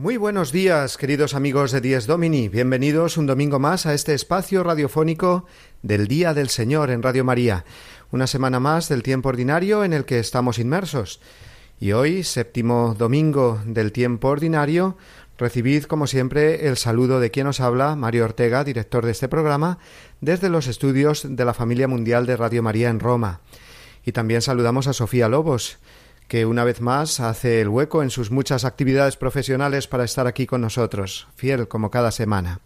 Muy buenos días, queridos amigos de Dies Domini. Bienvenidos un domingo más a este espacio radiofónico del Día del Señor en Radio María. Una semana más del tiempo ordinario en el que estamos inmersos. Y hoy, séptimo domingo del tiempo ordinario, recibid como siempre el saludo de quien os habla, Mario Ortega, director de este programa, desde los estudios de la familia mundial de Radio María en Roma. Y también saludamos a Sofía Lobos, que una vez más hace el hueco en sus muchas actividades profesionales para estar aquí con nosotros, fiel como cada semana.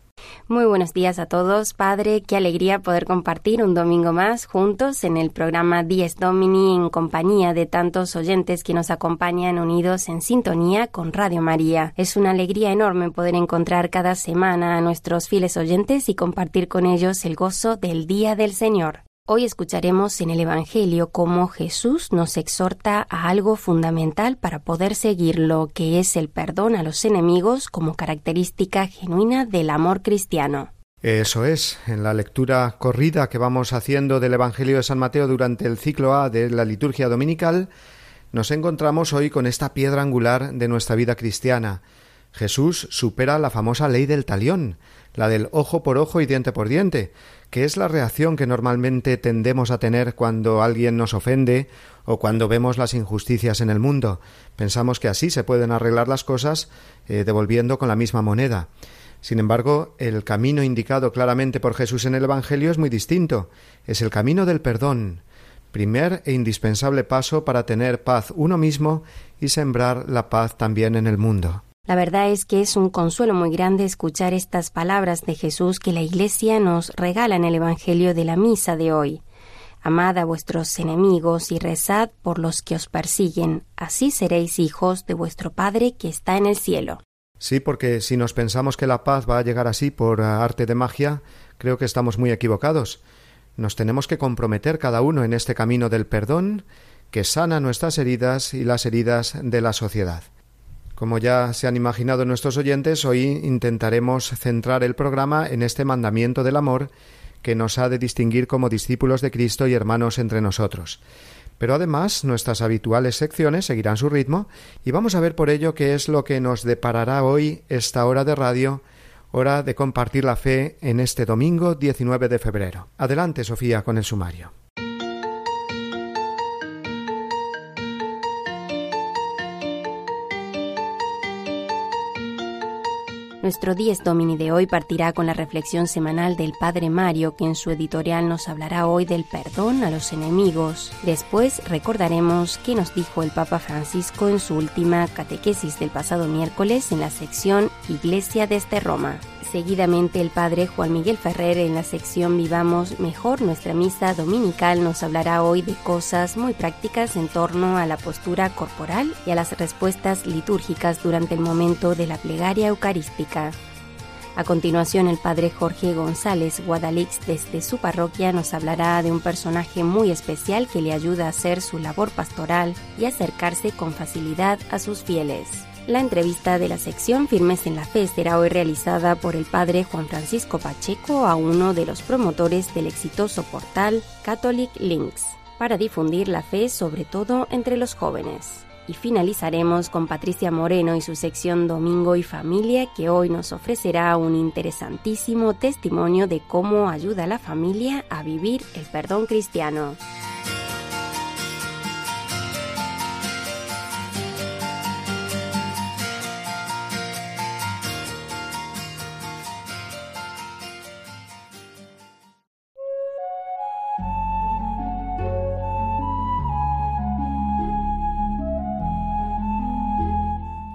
Muy buenos días a todos, Padre. Qué alegría poder compartir un domingo más juntos en el programa Dies Domini en compañía de tantos oyentes que nos acompañan unidos en sintonía con Radio María. Es una alegría enorme poder encontrar cada semana a nuestros fieles oyentes y compartir con ellos el gozo del Día del Señor. Hoy escucharemos en el Evangelio cómo Jesús nos exhorta a algo fundamental para poder seguirlo, que es el perdón a los enemigos como característica genuina del amor cristiano. Eso es, en la lectura corrida que vamos haciendo del Evangelio de San Mateo durante el ciclo A de la liturgia dominical, nos encontramos hoy con esta piedra angular de nuestra vida cristiana. Jesús supera la famosa ley del talión, la del ojo por ojo y diente por diente, que es la reacción que normalmente tendemos a tener cuando alguien nos ofende o cuando vemos las injusticias en el mundo. Pensamos que así se pueden arreglar las cosas eh, devolviendo con la misma moneda. Sin embargo, el camino indicado claramente por Jesús en el Evangelio es muy distinto. Es el camino del perdón, primer e indispensable paso para tener paz uno mismo y sembrar la paz también en el mundo. La verdad es que es un consuelo muy grande escuchar estas palabras de Jesús que la Iglesia nos regala en el Evangelio de la Misa de hoy. Amad a vuestros enemigos y rezad por los que os persiguen, así seréis hijos de vuestro Padre que está en el cielo. Sí, porque si nos pensamos que la paz va a llegar así por arte de magia, creo que estamos muy equivocados. Nos tenemos que comprometer cada uno en este camino del perdón que sana nuestras heridas y las heridas de la sociedad. Como ya se han imaginado nuestros oyentes, hoy intentaremos centrar el programa en este mandamiento del amor que nos ha de distinguir como discípulos de Cristo y hermanos entre nosotros. Pero además nuestras habituales secciones seguirán su ritmo y vamos a ver por ello qué es lo que nos deparará hoy esta hora de radio, hora de compartir la fe en este domingo 19 de febrero. Adelante, Sofía, con el sumario. Nuestro Dies Domini de hoy partirá con la reflexión semanal del Padre Mario, que en su editorial nos hablará hoy del perdón a los enemigos. Después recordaremos qué nos dijo el Papa Francisco en su última catequesis del pasado miércoles en la sección Iglesia desde Roma. Seguidamente el Padre Juan Miguel Ferrer en la sección Vivamos Mejor nuestra misa dominical nos hablará hoy de cosas muy prácticas en torno a la postura corporal y a las respuestas litúrgicas durante el momento de la plegaria eucarística. A continuación, el padre Jorge González Guadalix desde su parroquia nos hablará de un personaje muy especial que le ayuda a hacer su labor pastoral y acercarse con facilidad a sus fieles. La entrevista de la sección Firmes en la Fe será hoy realizada por el padre Juan Francisco Pacheco a uno de los promotores del exitoso portal Catholic Links para difundir la fe sobre todo entre los jóvenes. Y finalizaremos con Patricia Moreno y su sección Domingo y Familia que hoy nos ofrecerá un interesantísimo testimonio de cómo ayuda la familia a vivir el perdón cristiano.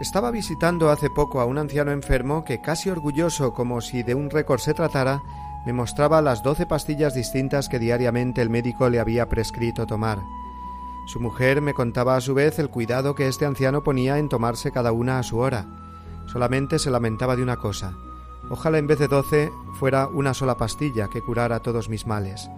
Estaba visitando hace poco a un anciano enfermo que, casi orgulloso como si de un récord se tratara, me mostraba las doce pastillas distintas que diariamente el médico le había prescrito tomar. Su mujer me contaba a su vez el cuidado que este anciano ponía en tomarse cada una a su hora. Solamente se lamentaba de una cosa. Ojalá en vez de doce fuera una sola pastilla que curara todos mis males.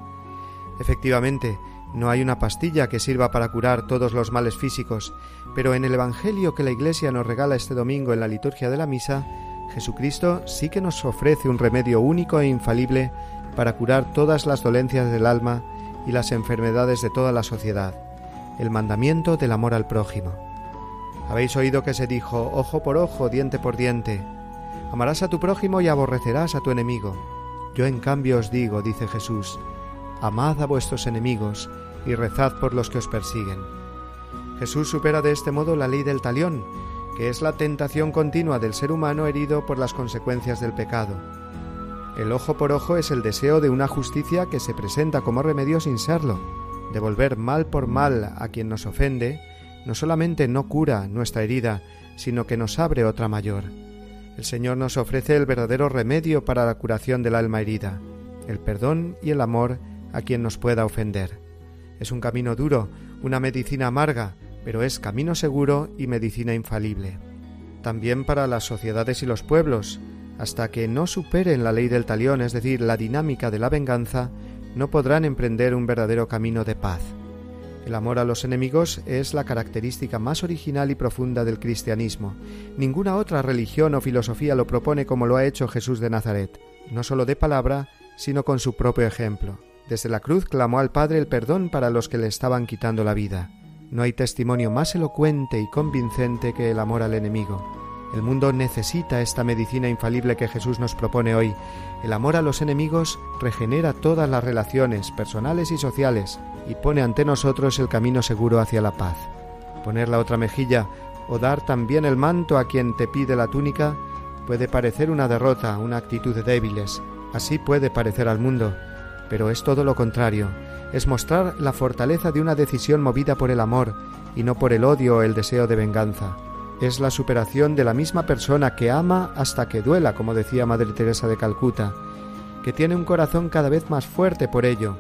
Efectivamente, no hay una pastilla que sirva para curar todos los males físicos, pero en el Evangelio que la Iglesia nos regala este domingo en la liturgia de la misa, Jesucristo sí que nos ofrece un remedio único e infalible para curar todas las dolencias del alma y las enfermedades de toda la sociedad el mandamiento del amor al prójimo. Habéis oído que se dijo ojo por ojo, diente por diente. Amarás a tu prójimo y aborrecerás a tu enemigo. Yo en cambio os digo, dice Jesús, amad a vuestros enemigos y rezad por los que os persiguen. Jesús supera de este modo la ley del talión, que es la tentación continua del ser humano herido por las consecuencias del pecado. El ojo por ojo es el deseo de una justicia que se presenta como remedio sin serlo, devolver mal por mal a quien nos ofende, no solamente no cura nuestra herida, sino que nos abre otra mayor. El Señor nos ofrece el verdadero remedio para la curación del alma herida, el perdón y el amor a quien nos pueda ofender. Es un camino duro, una medicina amarga, pero es camino seguro y medicina infalible. También para las sociedades y los pueblos, hasta que no superen la ley del talión, es decir, la dinámica de la venganza, no podrán emprender un verdadero camino de paz. El amor a los enemigos es la característica más original y profunda del cristianismo. Ninguna otra religión o filosofía lo propone como lo ha hecho Jesús de Nazaret, no solo de palabra, sino con su propio ejemplo. Desde la cruz clamó al Padre el perdón para los que le estaban quitando la vida. No hay testimonio más elocuente y convincente que el amor al enemigo. El mundo necesita esta medicina infalible que Jesús nos propone hoy. El amor a los enemigos regenera todas las relaciones personales y sociales y pone ante nosotros el camino seguro hacia la paz. Poner la otra mejilla o dar también el manto a quien te pide la túnica puede parecer una derrota, una actitud de débiles. Así puede parecer al mundo, pero es todo lo contrario. Es mostrar la fortaleza de una decisión movida por el amor y no por el odio o el deseo de venganza es la superación de la misma persona que ama hasta que duela, como decía Madre Teresa de Calcuta, que tiene un corazón cada vez más fuerte por ello,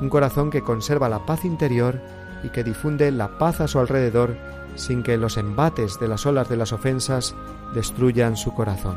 un corazón que conserva la paz interior y que difunde la paz a su alrededor sin que los embates de las olas de las ofensas destruyan su corazón.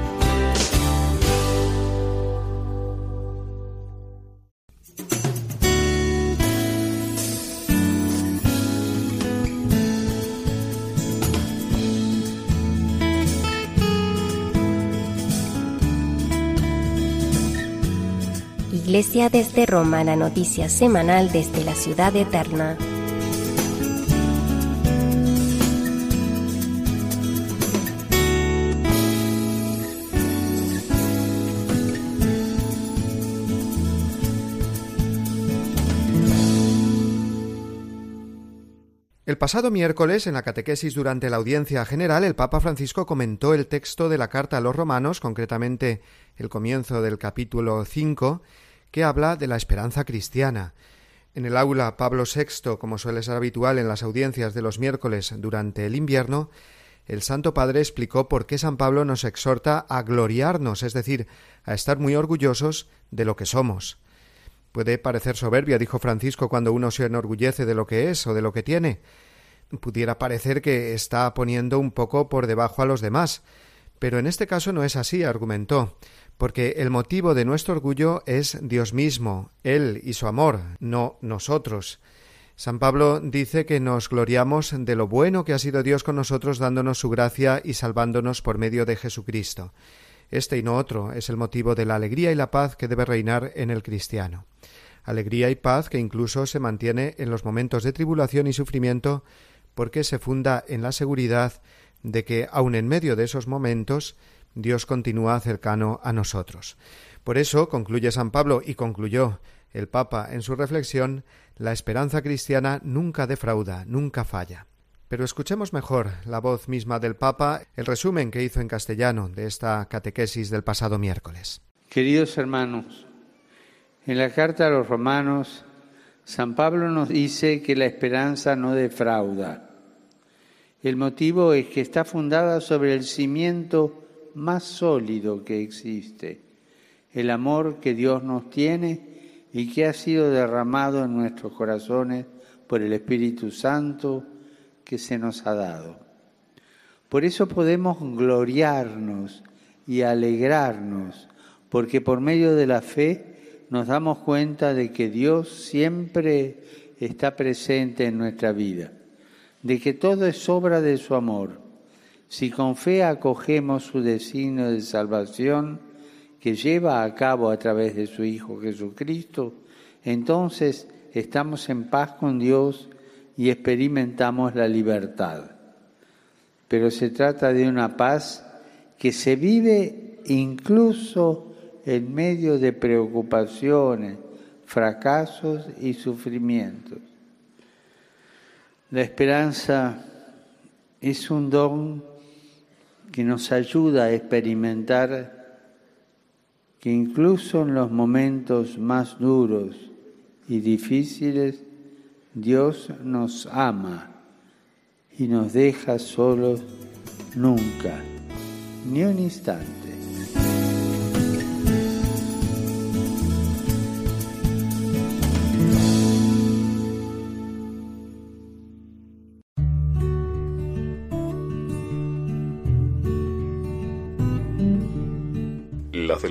Desde Roma, la noticia semanal desde la ciudad eterna. El pasado miércoles, en la catequesis durante la audiencia general, el Papa Francisco comentó el texto de la carta a los romanos, concretamente el comienzo del capítulo 5, que habla de la esperanza cristiana. En el aula Pablo VI, como suele ser habitual en las audiencias de los miércoles durante el invierno, el Santo Padre explicó por qué San Pablo nos exhorta a gloriarnos, es decir, a estar muy orgullosos de lo que somos. Puede parecer soberbia, dijo Francisco, cuando uno se enorgullece de lo que es o de lo que tiene. Pudiera parecer que está poniendo un poco por debajo a los demás. Pero en este caso no es así, argumentó porque el motivo de nuestro orgullo es Dios mismo, Él y su amor, no nosotros. San Pablo dice que nos gloriamos de lo bueno que ha sido Dios con nosotros dándonos su gracia y salvándonos por medio de Jesucristo. Este y no otro es el motivo de la alegría y la paz que debe reinar en el cristiano. Alegría y paz que incluso se mantiene en los momentos de tribulación y sufrimiento porque se funda en la seguridad de que, aun en medio de esos momentos, Dios continúa cercano a nosotros. Por eso, concluye San Pablo y concluyó el Papa en su reflexión, la esperanza cristiana nunca defrauda, nunca falla. Pero escuchemos mejor la voz misma del Papa, el resumen que hizo en castellano de esta catequesis del pasado miércoles. Queridos hermanos, en la carta a los romanos, San Pablo nos dice que la esperanza no defrauda. El motivo es que está fundada sobre el cimiento más sólido que existe, el amor que Dios nos tiene y que ha sido derramado en nuestros corazones por el Espíritu Santo que se nos ha dado. Por eso podemos gloriarnos y alegrarnos, porque por medio de la fe nos damos cuenta de que Dios siempre está presente en nuestra vida, de que todo es obra de su amor. Si con fe acogemos su designio de salvación que lleva a cabo a través de su Hijo Jesucristo, entonces estamos en paz con Dios y experimentamos la libertad. Pero se trata de una paz que se vive incluso en medio de preocupaciones, fracasos y sufrimientos. La esperanza es un don que nos ayuda a experimentar que incluso en los momentos más duros y difíciles, Dios nos ama y nos deja solos nunca, ni un instante.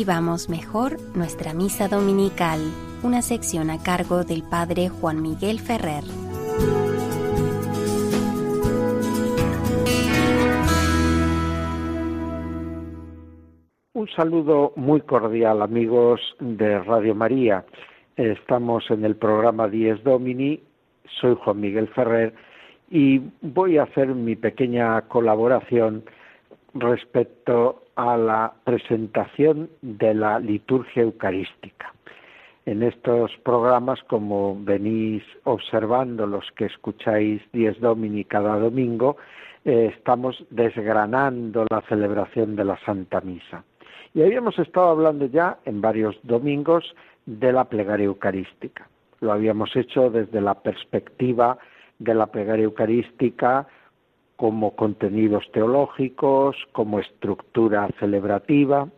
Vivamos mejor nuestra misa dominical, una sección a cargo del Padre Juan Miguel Ferrer. Un saludo muy cordial amigos de Radio María. Estamos en el programa Dies Domini, soy Juan Miguel Ferrer y voy a hacer mi pequeña colaboración respecto a la presentación de la liturgia eucarística. En estos programas, como venís observando los que escucháis Dies Domini cada domingo, eh, estamos desgranando la celebración de la Santa Misa. Y habíamos estado hablando ya en varios domingos de la plegaria eucarística. Lo habíamos hecho desde la perspectiva de la plegaria eucarística como contenidos teológicos, como estructura celebrativa.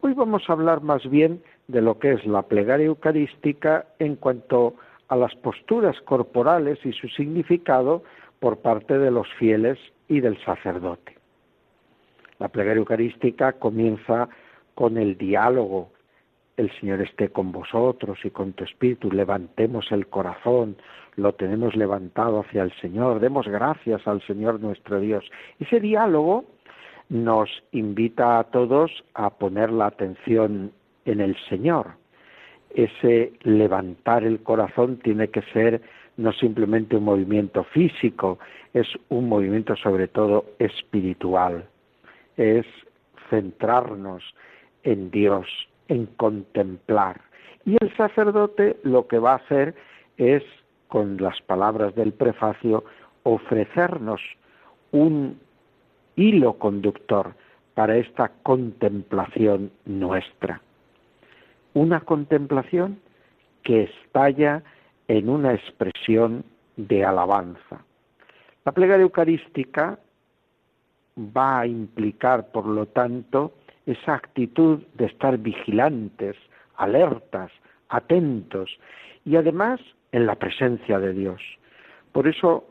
Hoy vamos a hablar más bien de lo que es la plegaria eucarística en cuanto a las posturas corporales y su significado por parte de los fieles y del sacerdote. La plegaria eucarística comienza con el diálogo. El Señor esté con vosotros y con tu espíritu, levantemos el corazón, lo tenemos levantado hacia el Señor, demos gracias al Señor nuestro Dios. Ese diálogo nos invita a todos a poner la atención en el Señor. Ese levantar el corazón tiene que ser no simplemente un movimiento físico, es un movimiento sobre todo espiritual. Es centrarnos en Dios, en contemplar. Y el sacerdote lo que va a hacer es con las palabras del prefacio, ofrecernos un hilo conductor para esta contemplación nuestra. Una contemplación que estalla en una expresión de alabanza. La plegaria eucarística va a implicar, por lo tanto, esa actitud de estar vigilantes, alertas, atentos y además en la presencia de Dios. Por eso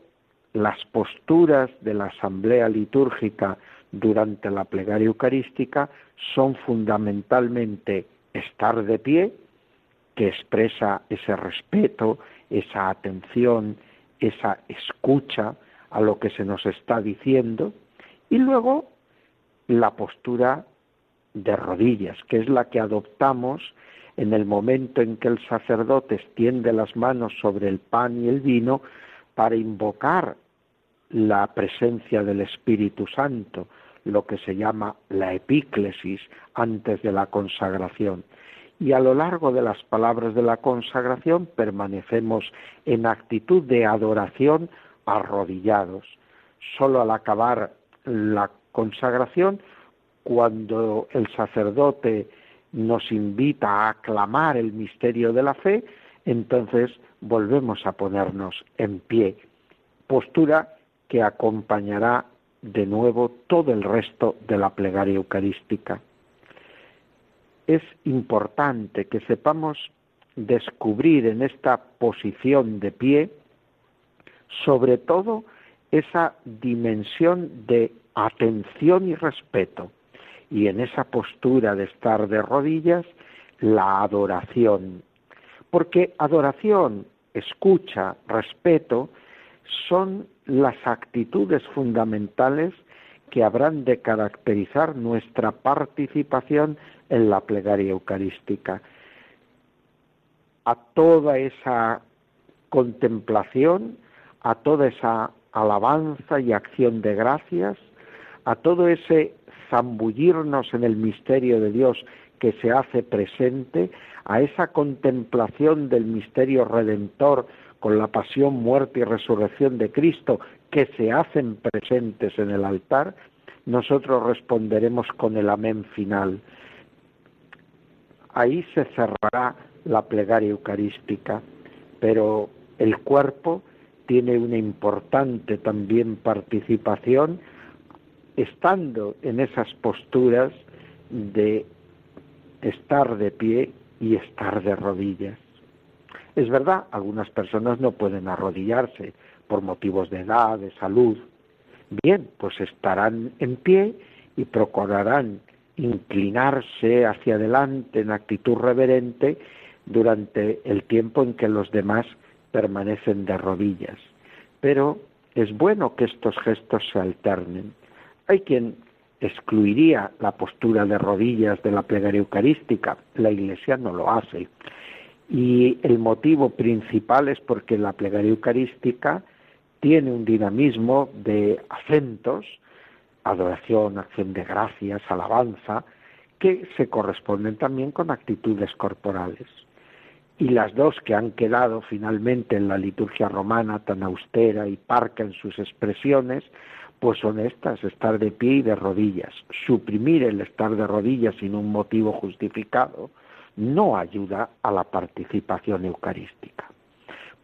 las posturas de la asamblea litúrgica durante la plegaria eucarística son fundamentalmente estar de pie, que expresa ese respeto, esa atención, esa escucha a lo que se nos está diciendo, y luego la postura de rodillas, que es la que adoptamos en el momento en que el sacerdote extiende las manos sobre el pan y el vino para invocar la presencia del Espíritu Santo, lo que se llama la epíclesis antes de la consagración. Y a lo largo de las palabras de la consagración permanecemos en actitud de adoración arrodillados. Solo al acabar la consagración, cuando el sacerdote nos invita a aclamar el misterio de la fe, entonces volvemos a ponernos en pie, postura que acompañará de nuevo todo el resto de la plegaria eucarística. Es importante que sepamos descubrir en esta posición de pie sobre todo esa dimensión de atención y respeto y en esa postura de estar de rodillas, la adoración. Porque adoración, escucha, respeto, son las actitudes fundamentales que habrán de caracterizar nuestra participación en la plegaria eucarística. A toda esa contemplación, a toda esa alabanza y acción de gracias, a todo ese zambullirnos en el misterio de Dios que se hace presente, a esa contemplación del misterio redentor con la pasión, muerte y resurrección de Cristo que se hacen presentes en el altar, nosotros responderemos con el amén final. Ahí se cerrará la plegaria eucarística, pero el cuerpo tiene una importante también participación estando en esas posturas de estar de pie y estar de rodillas. Es verdad, algunas personas no pueden arrodillarse por motivos de edad, de salud. Bien, pues estarán en pie y procurarán inclinarse hacia adelante en actitud reverente durante el tiempo en que los demás permanecen de rodillas. Pero es bueno que estos gestos se alternen. Hay quien excluiría la postura de rodillas de la plegaria eucarística, la Iglesia no lo hace. Y el motivo principal es porque la plegaria eucarística tiene un dinamismo de acentos, adoración, acción de gracias, alabanza, que se corresponden también con actitudes corporales y las dos que han quedado finalmente en la liturgia romana tan austera y parca en sus expresiones, pues son estas, estar de pie y de rodillas. Suprimir el estar de rodillas sin un motivo justificado no ayuda a la participación eucarística.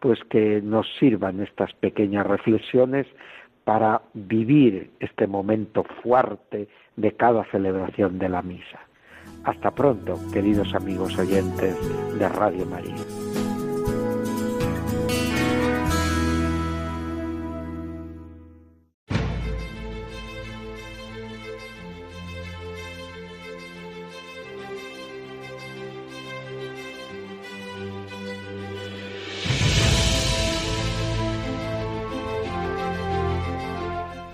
Pues que nos sirvan estas pequeñas reflexiones para vivir este momento fuerte de cada celebración de la misa. Hasta pronto, queridos amigos oyentes de Radio María.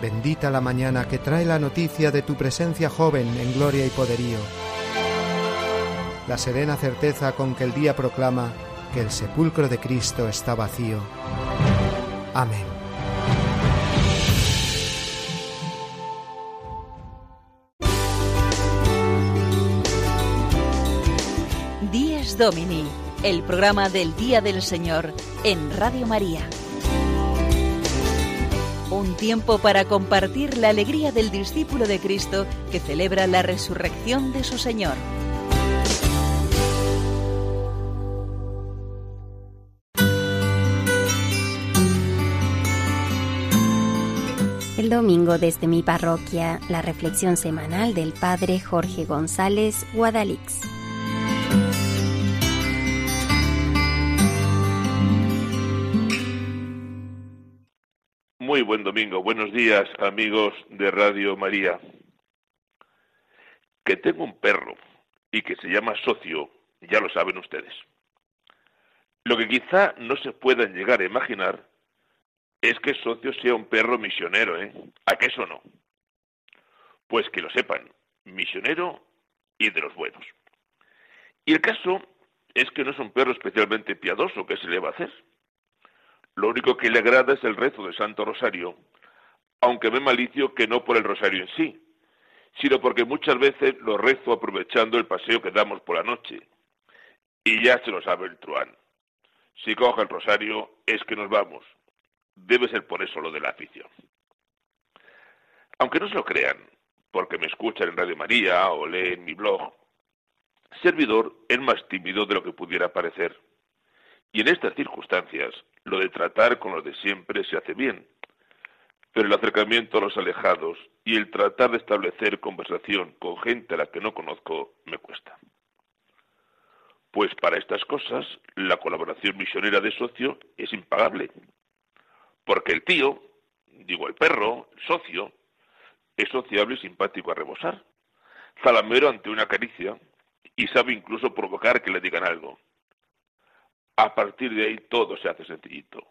Bendita la mañana que trae la noticia de tu presencia joven en gloria y poderío. La serena certeza con que el día proclama que el sepulcro de Cristo está vacío. Amén. Díez Domini, el programa del Día del Señor en Radio María. Un tiempo para compartir la alegría del discípulo de Cristo que celebra la resurrección de su Señor. El domingo desde mi parroquia, la reflexión semanal del Padre Jorge González Guadalix. Buen domingo, buenos días amigos de Radio María. Que tengo un perro y que se llama socio, ya lo saben ustedes. Lo que quizá no se puedan llegar a imaginar es que socio sea un perro misionero, ¿eh? ¿A qué eso no? Pues que lo sepan, misionero y de los buenos. Y el caso es que no es un perro especialmente piadoso, ¿qué se le va a hacer? Lo único que le agrada es el rezo del Santo Rosario, aunque me malicio que no por el rosario en sí, sino porque muchas veces lo rezo aprovechando el paseo que damos por la noche. Y ya se lo sabe el truán. Si coge el rosario es que nos vamos. Debe ser por eso lo de la afición. Aunque no se lo crean, porque me escuchan en Radio María o leen mi blog, servidor es más tímido de lo que pudiera parecer. Y en estas circunstancias, lo de tratar con los de siempre se hace bien. Pero el acercamiento a los alejados y el tratar de establecer conversación con gente a la que no conozco me cuesta. Pues para estas cosas, la colaboración misionera de socio es impagable. Porque el tío, digo el perro, el socio, es sociable y simpático a rebosar. Zalamero ante una caricia y sabe incluso provocar que le digan algo. A partir de ahí todo se hace sencillito.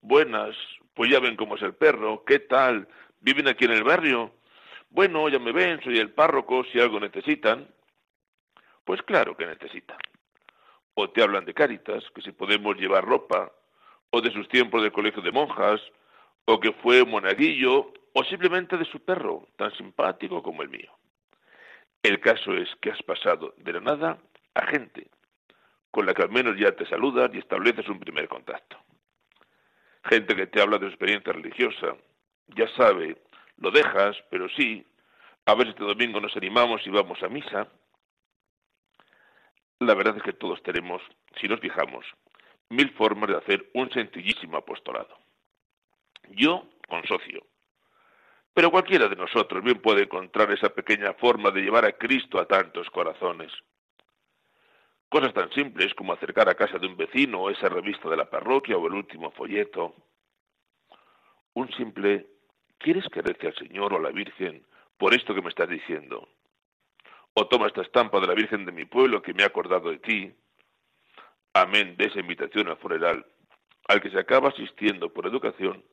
Buenas, pues ya ven cómo es el perro, ¿qué tal? ¿Viven aquí en el barrio? Bueno, ya me ven, soy el párroco, si algo necesitan. Pues claro que necesitan. O te hablan de Cáritas, que si podemos llevar ropa, o de sus tiempos de colegio de monjas, o que fue monaguillo, o simplemente de su perro, tan simpático como el mío. El caso es que has pasado de la nada a gente con la que al menos ya te saludas y estableces un primer contacto. Gente que te habla de su experiencia religiosa, ya sabe, lo dejas, pero sí, a ver este domingo nos animamos y vamos a misa. La verdad es que todos tenemos, si nos fijamos, mil formas de hacer un sencillísimo apostolado. Yo con socio. Pero cualquiera de nosotros bien puede encontrar esa pequeña forma de llevar a Cristo a tantos corazones. Cosas tan simples como acercar a casa de un vecino esa revista de la parroquia o el último folleto. Un simple, ¿quieres que rece al Señor o a la Virgen por esto que me estás diciendo? O toma esta estampa de la Virgen de mi pueblo que me ha acordado de ti. Amén de esa invitación al funeral, al que se acaba asistiendo por educación,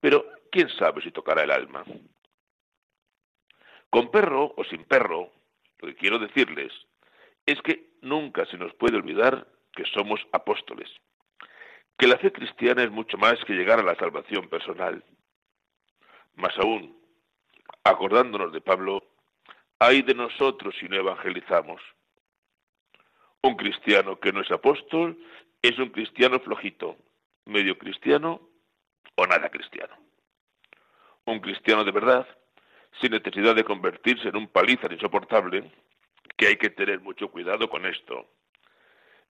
pero quién sabe si tocará el alma. Con perro o sin perro, lo que quiero decirles es que nunca se nos puede olvidar que somos apóstoles, que la fe cristiana es mucho más que llegar a la salvación personal. Más aún, acordándonos de Pablo, hay de nosotros si no evangelizamos. Un cristiano que no es apóstol es un cristiano flojito, medio cristiano o nada cristiano. Un cristiano de verdad, sin necesidad de convertirse en un palizar insoportable, que hay que tener mucho cuidado con esto.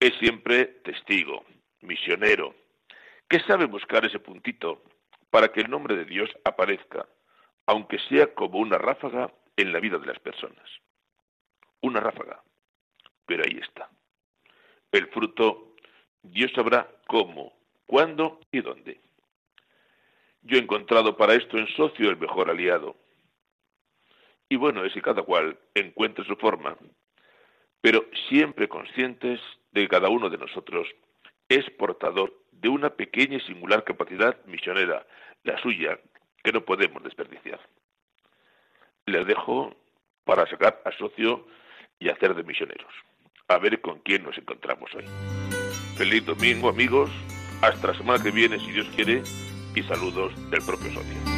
Es siempre testigo, misionero, que sabe buscar ese puntito para que el nombre de Dios aparezca, aunque sea como una ráfaga en la vida de las personas. Una ráfaga, pero ahí está. El fruto, Dios sabrá cómo, cuándo y dónde. Yo he encontrado para esto en socio el mejor aliado, y bueno es que cada cual encuentre su forma, pero siempre conscientes de que cada uno de nosotros es portador de una pequeña y singular capacidad misionera, la suya, que no podemos desperdiciar. Les dejo para sacar a socio y hacer de misioneros. A ver con quién nos encontramos hoy. Feliz domingo, amigos. Hasta la semana que viene, si Dios quiere, y saludos del propio socio.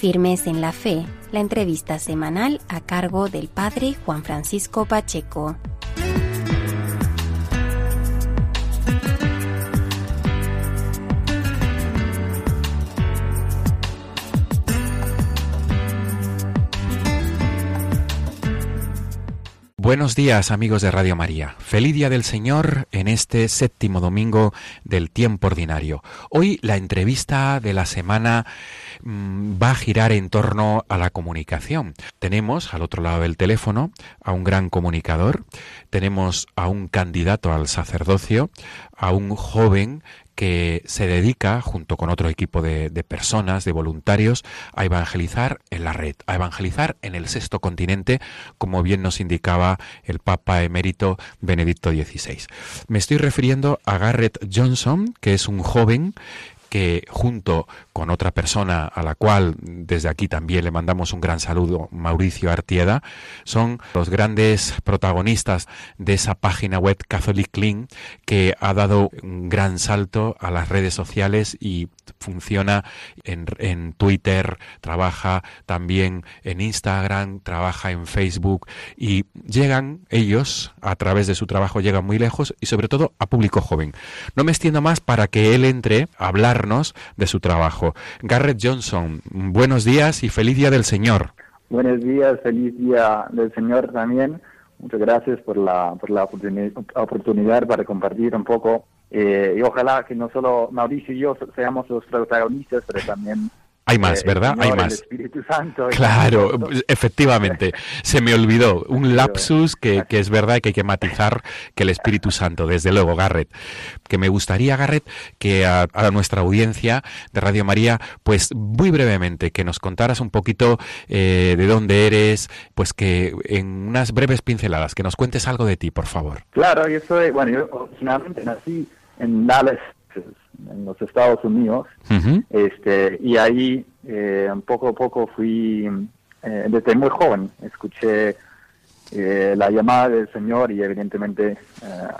Firmes en la Fe, la entrevista semanal a cargo del Padre Juan Francisco Pacheco. Buenos días amigos de Radio María. Feliz día del Señor en este séptimo domingo del tiempo ordinario. Hoy la entrevista de la semana Mm, va a girar en torno a la comunicación. Tenemos al otro lado del teléfono a un gran comunicador, tenemos a un candidato al sacerdocio, a un joven que se dedica, junto con otro equipo de, de, personas, de voluntarios, a evangelizar en la red, a evangelizar en el sexto continente, como bien nos indicaba el Papa emérito Benedicto XVI. Me estoy refiriendo a Garrett Johnson, que es un joven que junto con otra persona a la cual desde aquí también le mandamos un gran saludo, Mauricio Artieda, son los grandes protagonistas de esa página web Catholic Clean que ha dado un gran salto a las redes sociales y funciona en, en Twitter, trabaja también en Instagram, trabaja en Facebook y llegan ellos a través de su trabajo llegan muy lejos y sobre todo a público joven. No me extiendo más para que él entre a hablarnos de su trabajo. Garrett Johnson, buenos días y feliz día del Señor. Buenos días, feliz día del Señor también. Muchas gracias por la, por la oportunidad para compartir un poco eh, y ojalá que no solo Mauricio y yo seamos los protagonistas, pero también hay más, ¿verdad? Hay más. Espíritu Santo. Claro, efectivamente. Se me olvidó un lapsus que, que, es verdad y que hay que matizar que el Espíritu Santo, desde luego, Garrett. Que me gustaría, Garrett, que a, nuestra audiencia de Radio María, pues muy brevemente, que nos contaras un poquito eh, de dónde eres, pues que en unas breves pinceladas, que nos cuentes algo de ti, por favor. Claro, yo soy, bueno, yo originalmente nací en Dallas, en los Estados Unidos, este, y ahí eh, poco a poco fui, eh, desde muy joven, escuché eh, la llamada del Señor y evidentemente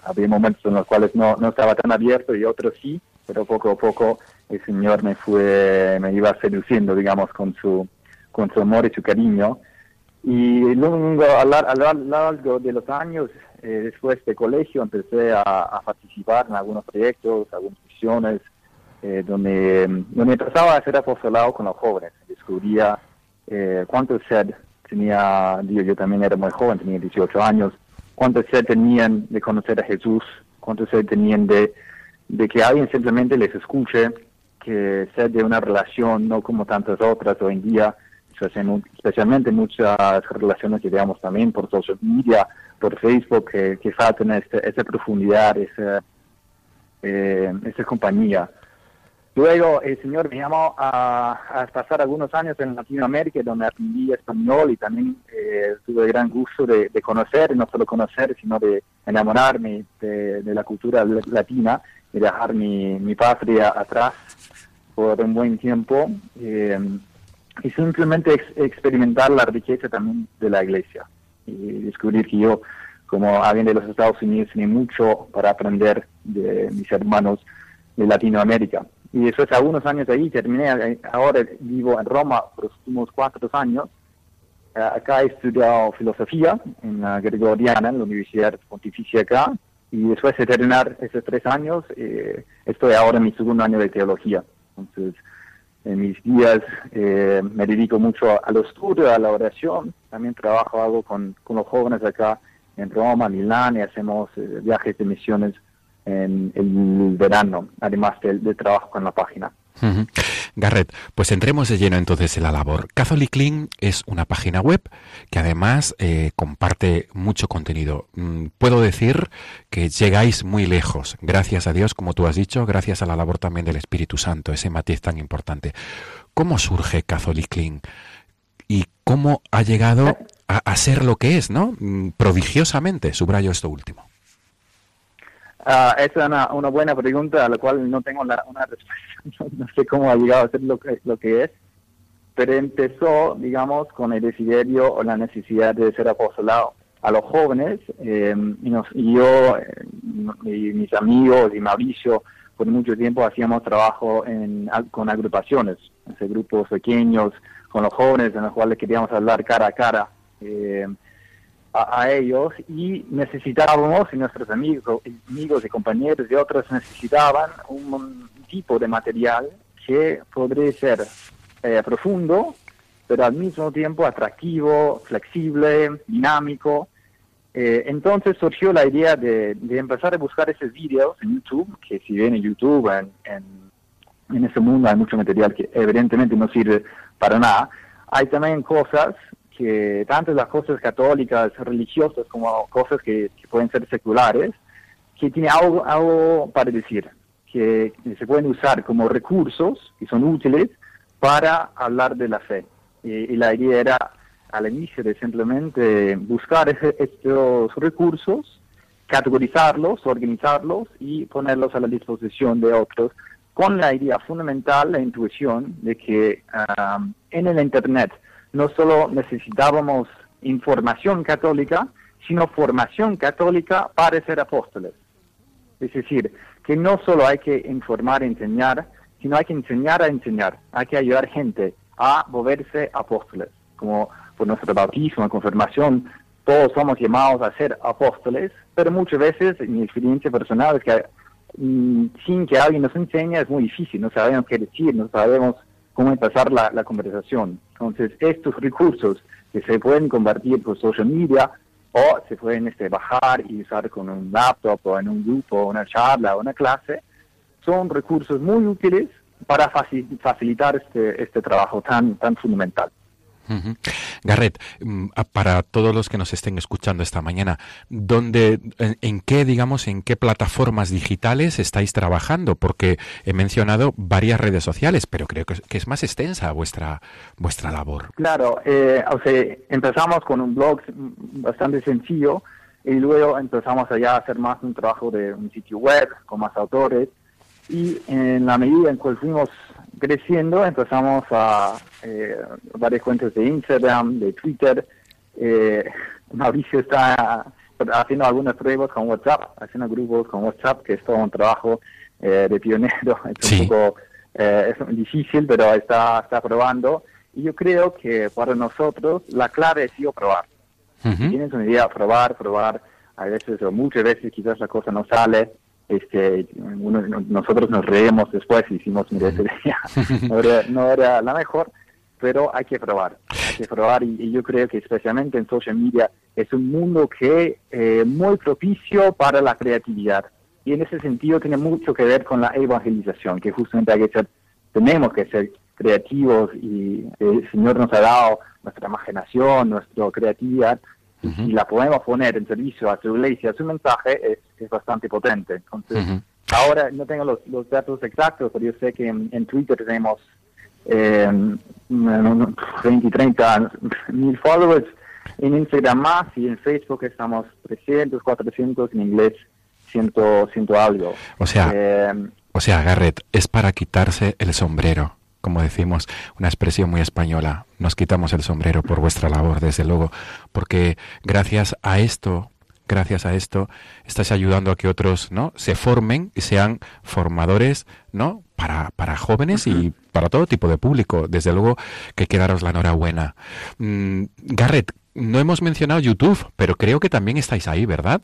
había momentos en los cuales no, no estaba tan abierto y otros sí, pero poco a poco el Señor me fue, me iba seduciendo, digamos, con su, con su amor y su cariño. Y luego, a lo largo de los años, eh, después de colegio empecé a, participar en algunos proyectos, algunas eh, donde, donde empezaba a hacer apostolado con los jóvenes. Descubría eh, cuánto sed tenía, yo también era muy joven, tenía 18 años, cuánto sed tenían de conocer a Jesús, cuánto sed tenían de, de que alguien simplemente les escuche, que sed de una relación, no como tantas otras hoy en día, especialmente muchas relaciones que veamos también por social media, por Facebook que, que faltan este, esa profundidad, esa, eh, esa compañía. Luego el Señor me llamó a, pasar algunos años en Latinoamérica, donde aprendí español y también eh, tuve gran gusto de, conocer, no solo conocer, sino de enamorarme de, la cultura latina y dejar mi, mi, patria atrás por un buen tiempo eh, y simplemente experimentar la riqueza también de la iglesia y descubrir que yo, como alguien de los Estados Unidos, tenía mucho para aprender de mis hermanos de Latinoamérica. Y después, algunos años ahí, terminé, ahora vivo en Roma por los últimos cuatro años. Eh, acá he estudiado filosofía en la Gregoriana, en la Universidad Pontificia acá, y después de terminar esos tres años, eh, estoy ahora en mi segundo año de teología. Entonces, en mis días eh, me dedico mucho al estudio, a la oración. También trabajo algo con, con los jóvenes acá en Roma, Milán, y hacemos eh, viajes de misiones en el verano, además del trabajo con la página. Garrett, pues entremos de lleno entonces en la labor. Catholic Link es una página web que además eh, comparte mucho contenido. Mm, puedo decir que llegáis muy lejos, gracias a Dios, como tú has dicho, gracias a la labor también del Espíritu Santo, ese matiz tan importante. ¿Cómo surge Catholic Link? ¿Y cómo ha llegado a, ser lo que es, no? Mm, prodigiosamente, subrayo esto último. Uh, es una, buena pregunta a la cual no tengo una respuesta. No, sé cómo ha llegado a ser lo que, es, pero empezó, digamos, con el desiderio o la necesidad de ser apostolado a los jóvenes. Eh, y, yo eh, y mis amigos y Mauricio, por mucho tiempo hacíamos trabajo en, con agrupaciones, grupos pequeños, con los jóvenes, en los cuales queríamos hablar cara a cara. Eh, a, ellos y necesitábamos, y nuestros amigos, amigos y compañeros de otros necesitaban un, tipo de material que podría ser eh, profundo, pero al mismo tiempo atractivo, flexible, dinámico. Eh, entonces surgió la idea de, empezar a buscar esos vídeos en YouTube, que si bien en YouTube, en, en, en ese mundo hay mucho material que evidentemente no sirve para nada, hay también cosas que tanto las cosas católicas, religiosas, como cosas que, pueden ser seculares, que tiene algo, algo para decir, que se pueden usar como recursos que son útiles para hablar de la fe. Y, la idea era al inicio de simplemente buscar estos recursos, categorizarlos, organizarlos y ponerlos a la disposición de otros, con la idea fundamental, la intuición de que ah, en el Internet no solo necesitábamos información católica, sino formación católica para ser apóstoles. Es decir, que no solo hay que informar, enseñar, sino hay que enseñar a enseñar, hay que ayudar gente a volverse apóstoles. Como por nuestro bautismo, confirmación, todos somos llamados a ser apóstoles, pero muchas veces, en mi experiencia personal, es que mm, sin que alguien nos enseñe es muy difícil, no sabemos qué decir, no sabemos cómo empezar la, conversación. Entonces, estos recursos que se pueden compartir por social media o se pueden este, bajar y usar con un laptop o en un grupo, una charla o una clase, son recursos muy útiles para facilitar este, este trabajo tan, tan fundamental. Garret, mm, para todos los que nos estén escuchando esta mañana, ¿dónde, en, qué, digamos, en qué plataformas digitales estáis trabajando? Porque he mencionado varias redes sociales, pero creo que, es más extensa vuestra vuestra labor. Claro, eh, o sea, empezamos con un blog bastante sencillo y luego empezamos allá a hacer más un trabajo de un sitio web con más autores y en la medida en que fuimos creciendo empezamos a eh, varias cuentas de Instagram, de Twitter. Eh, Mauricio está haciendo algunas pruebas con WhatsApp, haciendo grupos con WhatsApp, que es todo un trabajo eh, de pionero. Es un poco es difícil, pero está, está probando. Y yo creo que para nosotros la clave es yo probar. tienes una idea, probar, probar. A veces o muchas veces quizás la cosa no sale, este, nosotros nos reemos después y hicimos, mire, no era, la mejor, pero hay que probar, hay que probar. Y, yo creo que especialmente en social media es un mundo que eh, muy propicio para la creatividad. Y en ese sentido tiene mucho que ver con la evangelización, que justamente hay que ser, tenemos que ser creativos y el Señor nos ha dado nuestra imaginación, nuestra creatividad y la podemos poner en servicio a su iglesia, su mensaje es, es bastante potente. Entonces, ahora no tengo los, los, datos exactos, pero yo sé que en, Twitter tenemos eh, 20, 30 mil followers, en Instagram más y en Facebook estamos 300, 400, en inglés 100, 100 algo. O sea, eh, o sea, Garrett, es para quitarse el sombrero como decimos, una expresión muy española. Nos quitamos el sombrero por vuestra labor, desde luego, porque gracias a esto, gracias a esto, estáis ayudando a que otros, ¿no? Se formen y sean formadores, ¿no? Para, para jóvenes y para todo tipo de público. Desde luego que quedaros la enhorabuena. Mm, Garrett, no hemos mencionado YouTube, pero creo que también estáis ahí, ¿verdad?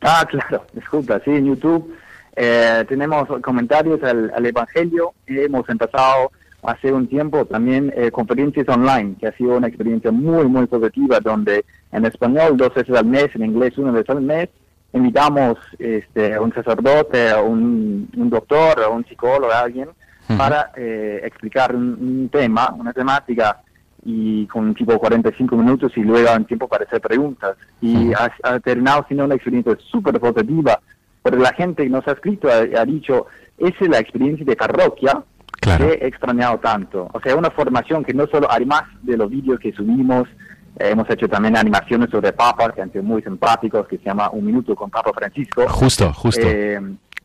Ah, claro, disculpa, sí, en YouTube eh, tenemos comentarios al, Evangelio. Hemos empezado hace un tiempo también eh, conferencias online, que ha sido una experiencia muy, muy positiva, donde en español dos veces al mes, en inglés una vez al mes, invitamos este, a un sacerdote, a un, doctor, a un psicólogo, a alguien, para eh, explicar un, tema, una temática, y con tipo 45 minutos y luego un tiempo para hacer preguntas. Y ha, terminado siendo una experiencia súper positiva, pero la gente que nos ha escrito ha, dicho, esa es la experiencia de parroquia que he extrañado tanto. O sea, una formación que no solo, además de los vídeos que subimos, eh, hemos hecho también animaciones sobre papas, que han sido muy simpáticos, que se llama Un Minuto con Papa Francisco. Justo, justo. Eh,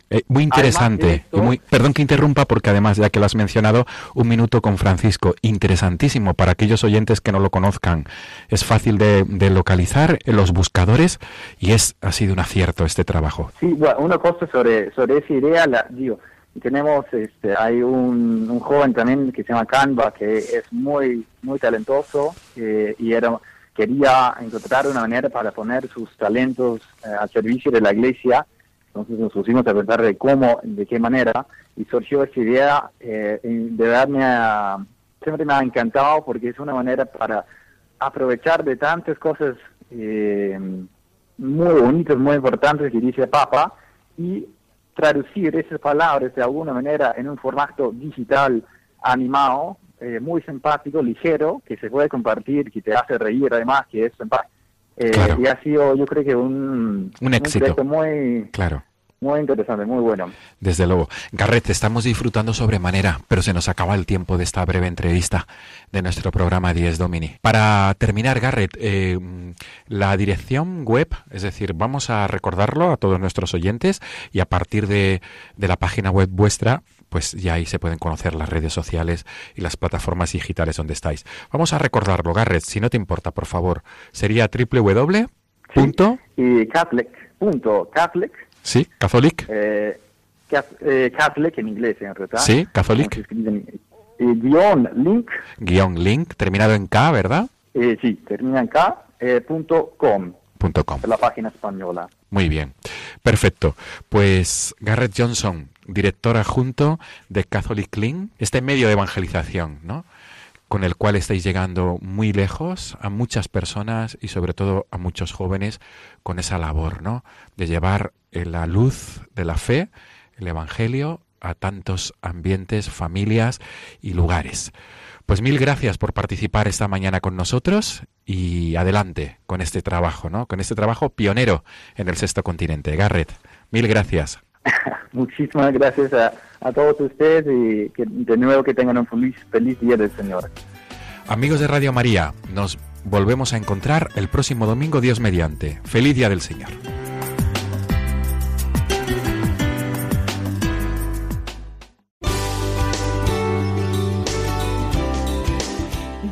eh, muy interesante. muy, perdón que interrumpa porque además, ya que lo has mencionado, un minuto con Francisco, interesantísimo para aquellos oyentes que no lo conozcan. Es fácil de, localizar en los buscadores y es ha sido un acierto este trabajo. Sí, bueno, una cosa sobre, sobre esa idea, la, digo, tenemos, este, hay un, joven también que se llama Canva, que es muy, muy talentoso eh, y era, quería encontrar una manera para poner sus talentos eh, al servicio de la iglesia. Entonces nos pusimos a pensar de cómo, de qué manera, y surgió esta idea, eh, de verdad me siempre me ha encantado porque es una manera para aprovechar de tantas cosas eh, muy bonitas, muy importantes que dice Papa, y traducir esas palabras de alguna manera en un formato digital animado, eh, muy simpático, ligero, que se puede compartir, que te hace reír además, que es simpático. Eh, y ha sido, yo creo que un, un éxito. muy, claro. Muy interesante, muy bueno. Desde luego. Garret, estamos disfrutando sobremanera, pero se nos acaba el tiempo de esta breve entrevista de nuestro programa 10 Domini. Para terminar, Garret, eh, la dirección web, es decir, vamos a recordarlo a todos nuestros oyentes y a partir de, de la página web vuestra, pues ya ahí se pueden conocer las redes sociales y las plataformas digitales donde estáis. Vamos a recordarlo, Garret, si no te importa, por favor. Sería www. y Catholic. Punto Catholic Sí, Catholic. Eh, eh, Catholic en inglés, en realidad. Sí, Catholic. Eh, guion link. Guión link, terminado en K, ¿verdad? Eh, sí, termina en K, eh, punto com. Punto com. La página española. Muy bien, perfecto. Pues Garrett Johnson, director adjunto de Catholic Link, este medio de evangelización, ¿no? Con el cual estáis llegando muy lejos a muchas personas y sobre todo a muchos jóvenes con esa labor, ¿no? De llevar la luz de la fe, el Evangelio, a tantos ambientes, familias y lugares. Pues mil gracias por participar esta mañana con nosotros y adelante con este trabajo, ¿no? Con este trabajo pionero en el sexto continente. Garrett, mil gracias. Muchísimas gracias a, todos ustedes y que de nuevo que tengan un feliz, feliz día del Señor. Amigos de Radio María, nos volvemos a encontrar el próximo domingo, Dios mediante. Feliz día del Señor.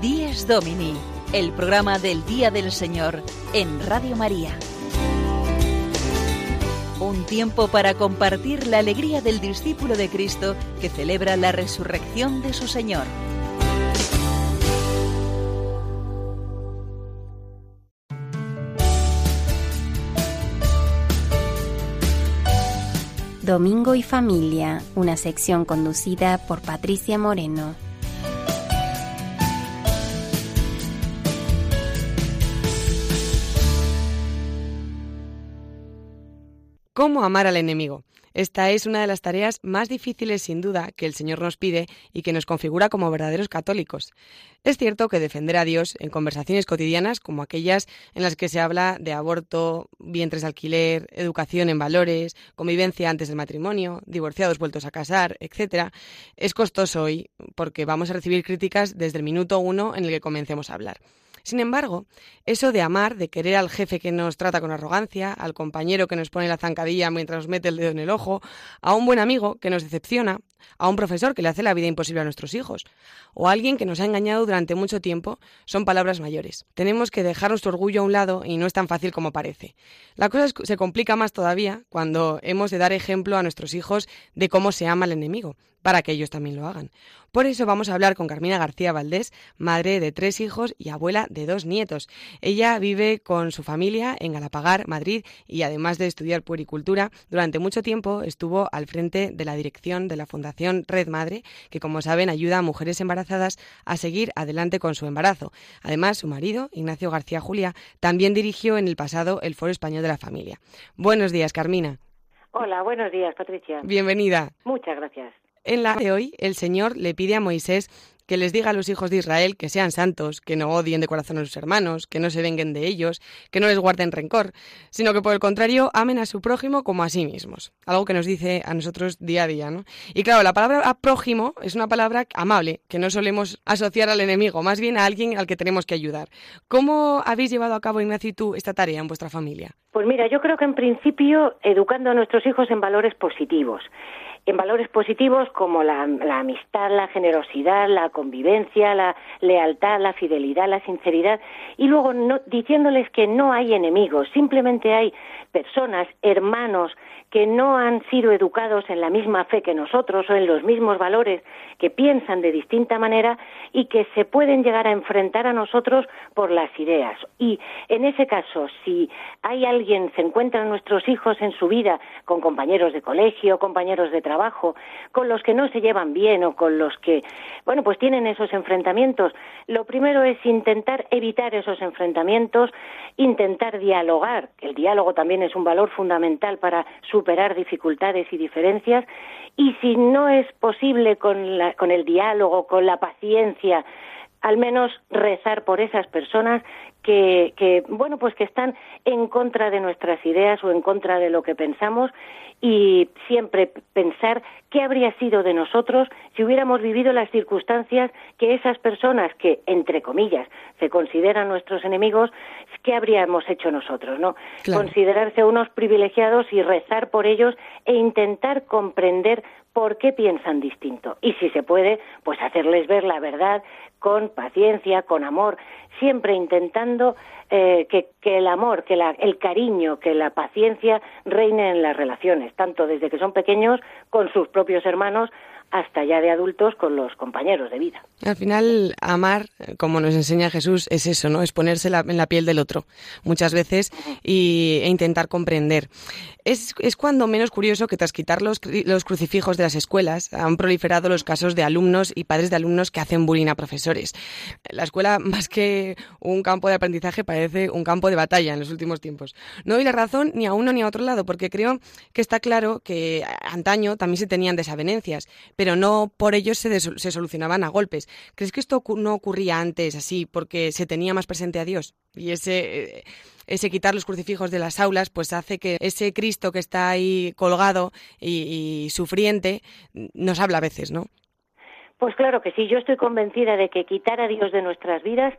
Díez Domini, el programa del Día del Señor en Radio María. Un tiempo para compartir la alegría del discípulo de Cristo que celebra la resurrección de su Señor. Domingo y Familia, una sección conducida por Patricia Moreno. ¿Cómo amar al enemigo? Esta es una de las tareas más difíciles sin duda que el Señor nos pide y que nos configura como verdaderos católicos. Es cierto que defender a Dios en conversaciones cotidianas como aquellas en las que se habla de aborto, vientres de alquiler, educación en valores, convivencia antes del matrimonio, divorciados vueltos a casar, etc., es costoso hoy porque vamos a recibir críticas desde el minuto uno en el que comencemos a hablar. Sin embargo, eso de amar, de querer al jefe que nos trata con arrogancia, al compañero que nos pone la zancadilla mientras nos mete el dedo en el ojo, a un buen amigo que nos decepciona, a un profesor que le hace la vida imposible a nuestros hijos, o a alguien que nos ha engañado durante mucho tiempo, son palabras mayores. Tenemos que dejar nuestro orgullo a un lado y no es tan fácil como parece. La cosa se complica más todavía cuando hemos de dar ejemplo a nuestros hijos de cómo se ama al enemigo, para que ellos también lo hagan. Por eso vamos a hablar con Carmina García Valdés, madre de tres hijos y abuela de dos nietos. Ella vive con su familia en Galapagar, Madrid, y además de estudiar puericultura, durante mucho tiempo estuvo al frente de la dirección de la Fundación Red Madre, que como saben ayuda a mujeres embarazadas a seguir adelante con su embarazo. Además, su marido, Ignacio García Julia, también dirigió en el pasado el Foro Español de la Familia. Buenos días, Carmina. Hola, buenos días, Patricia. Bienvenida. Muchas gracias. En la de hoy, el Señor le pide a Moisés que les diga a los hijos de Israel que sean santos, que no odien de corazón a sus hermanos, que no se venguen de ellos, que no les guarden rencor, sino que por el contrario amen a su prójimo como a sí mismos. Algo que nos dice a nosotros día a día, ¿no? Y claro, la palabra prójimo es una palabra amable, que no solemos asociar al enemigo, más bien a alguien al que tenemos que ayudar. ¿Cómo habéis llevado a cabo, Ignacio y tú, esta tarea en vuestra familia? Pues mira, yo creo que en principio educando a nuestros hijos en valores positivos en valores positivos como la, amistad, la generosidad, la convivencia, la lealtad, la fidelidad, la sinceridad, y luego no, diciéndoles que no hay enemigos, simplemente hay personas, hermanos, que no han sido educados en la misma fe que nosotros o en los mismos valores, que piensan de distinta manera y que se pueden llegar a enfrentar a nosotros por las ideas. Y en ese caso, si hay alguien, se encuentran nuestros hijos en su vida con compañeros de colegio, compañeros de trabajo, con los que no se llevan bien o con los que, bueno, pues tienen esos enfrentamientos, lo primero es intentar evitar esos enfrentamientos, intentar dialogar, el diálogo también es un valor fundamental para superar dificultades y diferencias y si no es posible con, con el diálogo, con la paciencia, al menos rezar por esas personas que, que, bueno, pues que están en contra de nuestras ideas o en contra de lo que pensamos y siempre pensar qué habría sido de nosotros si hubiéramos vivido las circunstancias que esas personas que, entre comillas, se consideran nuestros enemigos, qué habríamos hecho nosotros, ¿no? Considerarse unos privilegiados y rezar por ellos e intentar comprender por qué piensan distinto. Y si se puede, pues hacerles ver la verdad con paciencia, con amor, siempre intentando eh, que, el amor, que el cariño, que la paciencia reine en las relaciones, tanto desde que son pequeños con sus propios hermanos hasta ya de adultos con los compañeros de vida. Al final, amar, como nos enseña Jesús, es eso, ¿no? Es ponerse en la piel del otro muchas veces y, e intentar comprender. Es, es, cuando menos curioso que tras quitar los, los, crucifijos de las escuelas han proliferado los casos de alumnos y padres de alumnos que hacen bullying a profesores. La escuela, más que un campo de aprendizaje, parece un campo de batalla en los últimos tiempos. No doy la razón ni a uno ni a otro lado, porque creo que está claro que antaño también se tenían desavenencias, pero no por ello se, se solucionaban a golpes. ¿Crees que esto no ocurría antes así porque se tenía más presente a Dios? Y ese, eh, ese quitar los crucifijos de las aulas, pues hace que ese Cristo que está ahí colgado y, sufriente nos habla a veces, ¿no? Pues claro que sí, yo estoy convencida de que quitar a Dios de nuestras vidas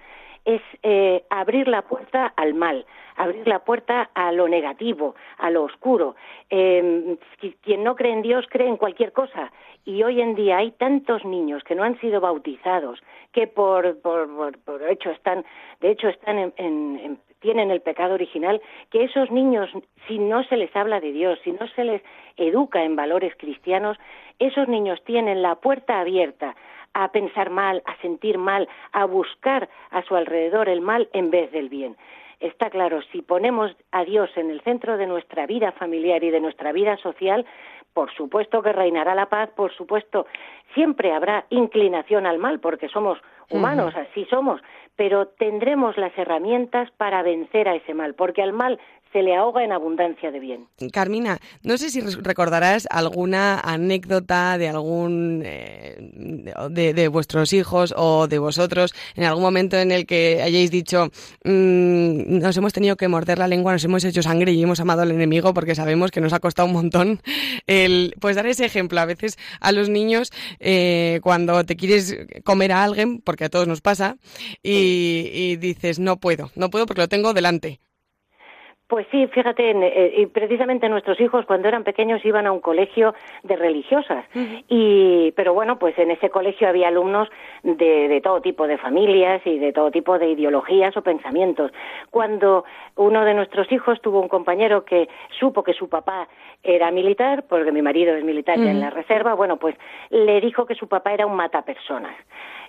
es eh, abrir la puerta al mal, abrir la puerta a lo negativo, a lo oscuro. Eh, quien no cree en Dios cree en cualquier cosa y hoy en día hay tantos niños que no han sido bautizados, que por, por, por, hecho están, de hecho están en, tienen el pecado original, que esos niños, si no se les habla de Dios, si no se les educa en valores cristianos, esos niños tienen la puerta abierta a pensar mal, a sentir mal, a buscar a su alrededor el mal en vez del bien. Está claro, si ponemos a Dios en el centro de nuestra vida familiar y de nuestra vida social, por supuesto que reinará la paz, por supuesto, siempre habrá inclinación al mal, porque somos humanos, así somos, pero tendremos las herramientas para vencer a ese mal, porque al mal se le ahoga en abundancia de bien. Carmina, no sé si recordarás alguna anécdota de algún eh, de, vuestros hijos o de vosotros en algún momento en el que hayáis dicho mm, nos hemos tenido que morder la lengua, nos hemos hecho sangre y hemos amado al enemigo porque sabemos que nos ha costado un montón el pues dar ese ejemplo a veces a los niños eh, cuando te quieres comer a alguien porque a todos nos pasa y dices no puedo, no puedo porque lo tengo delante Pues sí, fíjate, eh, y precisamente nuestros hijos cuando eran pequeños iban a un colegio de religiosas, y pero bueno, pues en ese colegio había alumnos de, de, todo tipo de familias y de todo tipo de ideologías o pensamientos. Cuando uno de nuestros hijos tuvo un compañero que supo que su papá era militar, porque mi marido es militar en la reserva, bueno, pues le dijo que su papá era un matapersonas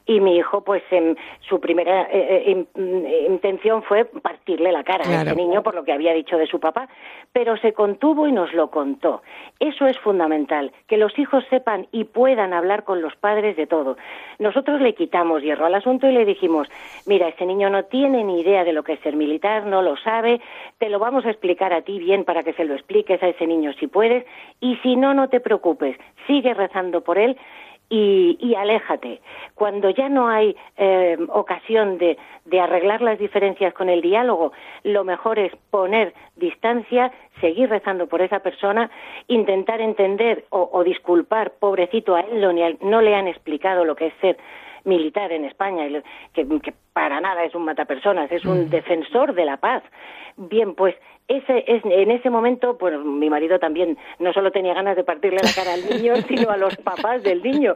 y mi hijo, pues en su primera eh, eh, mm, intención fue partirle la cara a ese niño por lo que había dicho de su papá, pero se contuvo y nos lo contó. Eso es fundamental, que los hijos sepan y puedan hablar con los padres de todo. Nosotros le quitamos hierro al asunto y le dijimos, mira, ese niño no tiene ni idea de lo que es ser militar, no lo sabe, te lo vamos a explicar a ti bien para que se lo expliques a ese niño si puedes, y si no, no te preocupes, sigue rezando por él y, aléjate. Cuando ya no hay eh, ocasión de, arreglar las diferencias con el diálogo, lo mejor es poner distancia, seguir rezando por esa persona, intentar entender o, disculpar, pobrecito a él, no, le han explicado lo que es ser militar en España, que, que para nada es un matapersonas, es un defensor de la paz. Bien, pues ese, es, en ese momento, pues mi marido también no solo tenía ganas de partirle la cara al niño, sino a los papás del niño.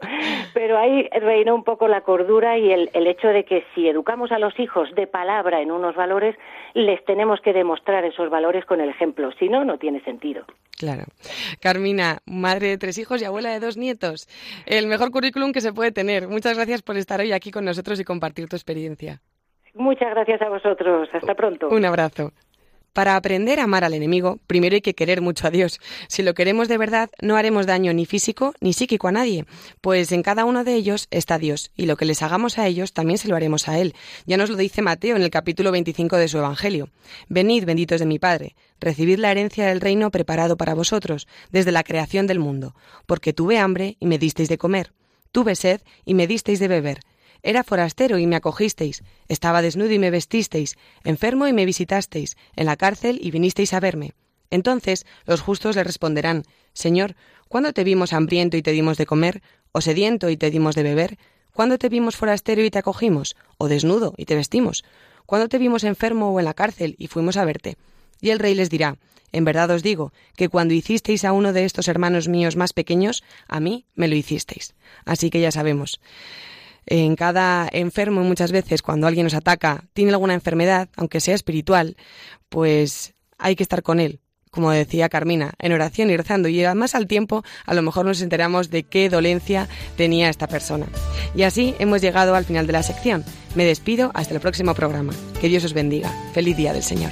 Pero ahí reinó un poco la cordura y el, el hecho de que si educamos a los hijos de palabra en unos valores, les tenemos que demostrar esos valores con el ejemplo. Si no, no tiene sentido. Claro. Carmina, madre de tres hijos y abuela de dos nietos. El mejor currículum que se puede tener. Muchas gracias por estar hoy aquí con nosotros y compartir tu experiencia. Muchas gracias a vosotros. Hasta pronto. Un abrazo. Para aprender a amar al enemigo, primero hay que querer mucho a Dios. Si lo queremos de verdad, no haremos daño ni físico ni psíquico a nadie, pues en cada uno de ellos está Dios, y lo que les hagamos a ellos también se lo haremos a Él. Ya nos lo dice Mateo en el capítulo 25 de su Evangelio. Venid, benditos de mi Padre, recibid la herencia del reino preparado para vosotros, desde la creación del mundo, porque tuve hambre y me disteis de comer, tuve sed y me disteis de beber era forastero y me acogisteis, estaba desnudo y me vestisteis, enfermo y me visitasteis, en la cárcel y vinisteis a verme. Entonces los justos le responderán, Señor, ¿cuándo te vimos hambriento y te dimos de comer, o sediento y te dimos de beber? ¿Cuándo te vimos forastero y te acogimos, o desnudo y te vestimos? ¿Cuándo te vimos enfermo o en la cárcel y fuimos a verte? Y el rey les dirá, En verdad os digo, que cuando hicisteis a uno de estos hermanos míos más pequeños, a mí me lo hicisteis. Así que ya sabemos en cada enfermo muchas veces cuando alguien nos ataca tiene alguna enfermedad, aunque sea espiritual, pues hay que estar con él, como decía Carmina, en oración y rezando. Y además al tiempo a lo mejor nos enteramos de qué dolencia tenía esta persona. Y así hemos llegado al final de la sección. Me despido hasta el próximo programa. Que Dios os bendiga. Feliz día del Señor.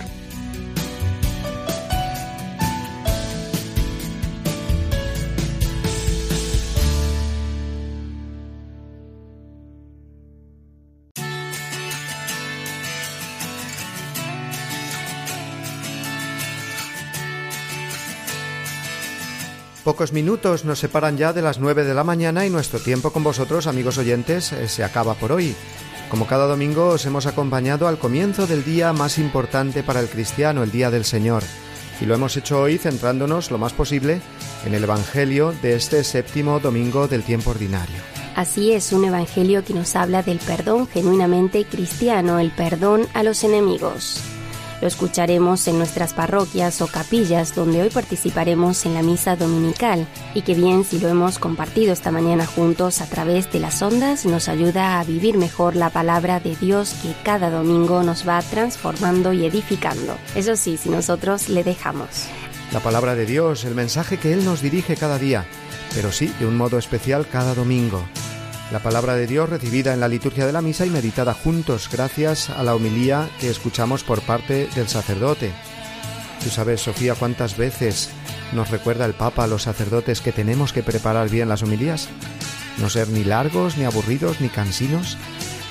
Pocos minutos nos separan ya de las 9 de la mañana y nuestro tiempo con vosotros, amigos oyentes, eh, se acaba por hoy. Como cada domingo os hemos acompañado al comienzo del día más importante para el cristiano, el Día del Señor. Y lo hemos hecho hoy centrándonos lo más posible en el Evangelio de este séptimo domingo del tiempo ordinario. Así es, un Evangelio que nos habla del perdón genuinamente cristiano, el perdón a los enemigos. Lo escucharemos en nuestras parroquias o capillas donde hoy participaremos en la misa dominical y que bien si lo hemos compartido esta mañana juntos a través de las ondas nos ayuda a vivir mejor la palabra de Dios que cada domingo nos va transformando y edificando. Eso sí, si nosotros le dejamos. La palabra de Dios, el mensaje que Él nos dirige cada día, pero sí de un modo especial cada domingo la palabra de Dios recibida en la liturgia de la misa y meditada juntos gracias a la homilía que escuchamos por parte del sacerdote. Tú sabes, Sofía, cuántas veces nos recuerda el Papa a los sacerdotes que tenemos que preparar bien las homilías. No ser ni largos, ni aburridos, ni cansinos,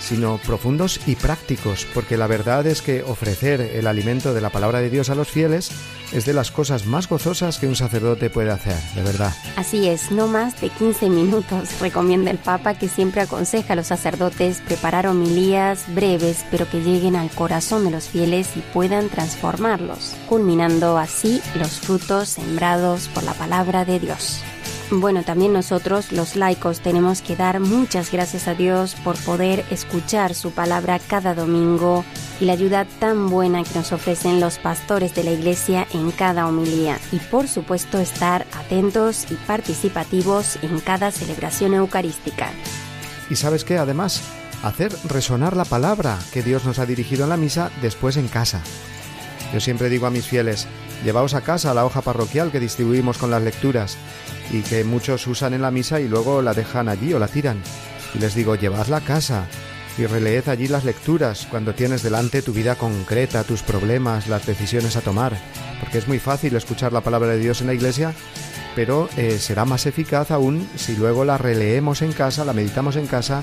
sino profundos y prácticos, porque la verdad es que ofrecer el alimento de la palabra de Dios a los fieles es de las cosas más gozosas que un sacerdote puede hacer, de verdad. Así es, no más de 15 minutos, recomienda el Papa que siempre aconseja a los sacerdotes preparar homilías breves, pero que lleguen al corazón de los fieles y puedan transformarlos, culminando así los frutos sembrados por la palabra de Dios. Bueno, también nosotros, los laicos, tenemos que dar muchas gracias a Dios por poder escuchar su palabra cada domingo y la ayuda tan buena que nos ofrecen los pastores de la iglesia en cada homilía y por supuesto estar atentos y participativos en cada celebración eucarística. Y sabes qué, además, hacer resonar la palabra que Dios nos ha dirigido en la misa después en casa. Yo siempre digo a mis fieles, llevaos a casa la hoja parroquial que distribuimos con las lecturas y que muchos usan en la misa y luego la dejan allí o la tiran. Y les digo, llevadla a casa y releed allí las lecturas cuando tienes delante tu vida concreta, tus problemas, las decisiones a tomar. Porque es muy fácil escuchar la palabra de Dios en la iglesia, pero eh, será más eficaz aún si luego la releemos en casa, la meditamos en casa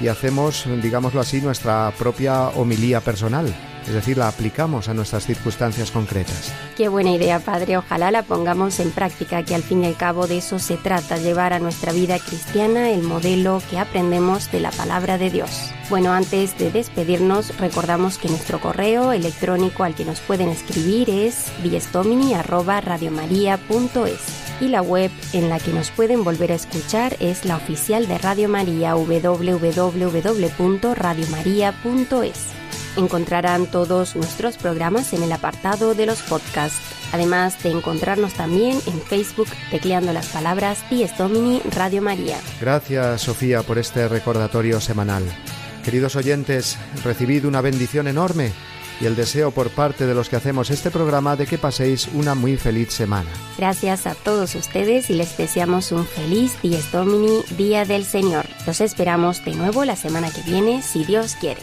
y hacemos, digámoslo así, nuestra propia homilía personal es decir, la aplicamos a nuestras circunstancias concretas. Qué buena idea, Padre. Ojalá la pongamos en práctica, que al fin y al cabo de eso se trata, llevar a nuestra vida cristiana el modelo que aprendemos de la palabra de Dios. Bueno, antes de despedirnos, recordamos que nuestro correo electrónico al que nos pueden escribir es diestomini.radiomaria.es y la web en la que nos pueden volver a escuchar es la oficial de Radio María www.radiomaria.es. Encontrarán todos nuestros programas en el apartado de los podcasts, además de encontrarnos también en Facebook tecleando las palabras Dies Domini Radio María. Gracias, Sofía, por este recordatorio semanal. Queridos oyentes, recibid una bendición enorme y el deseo por parte de los que hacemos este programa de que paséis una muy feliz semana. Gracias a todos ustedes y les deseamos un feliz Dies Domini, Día del Señor. Los esperamos de nuevo la semana que viene, si Dios quiere.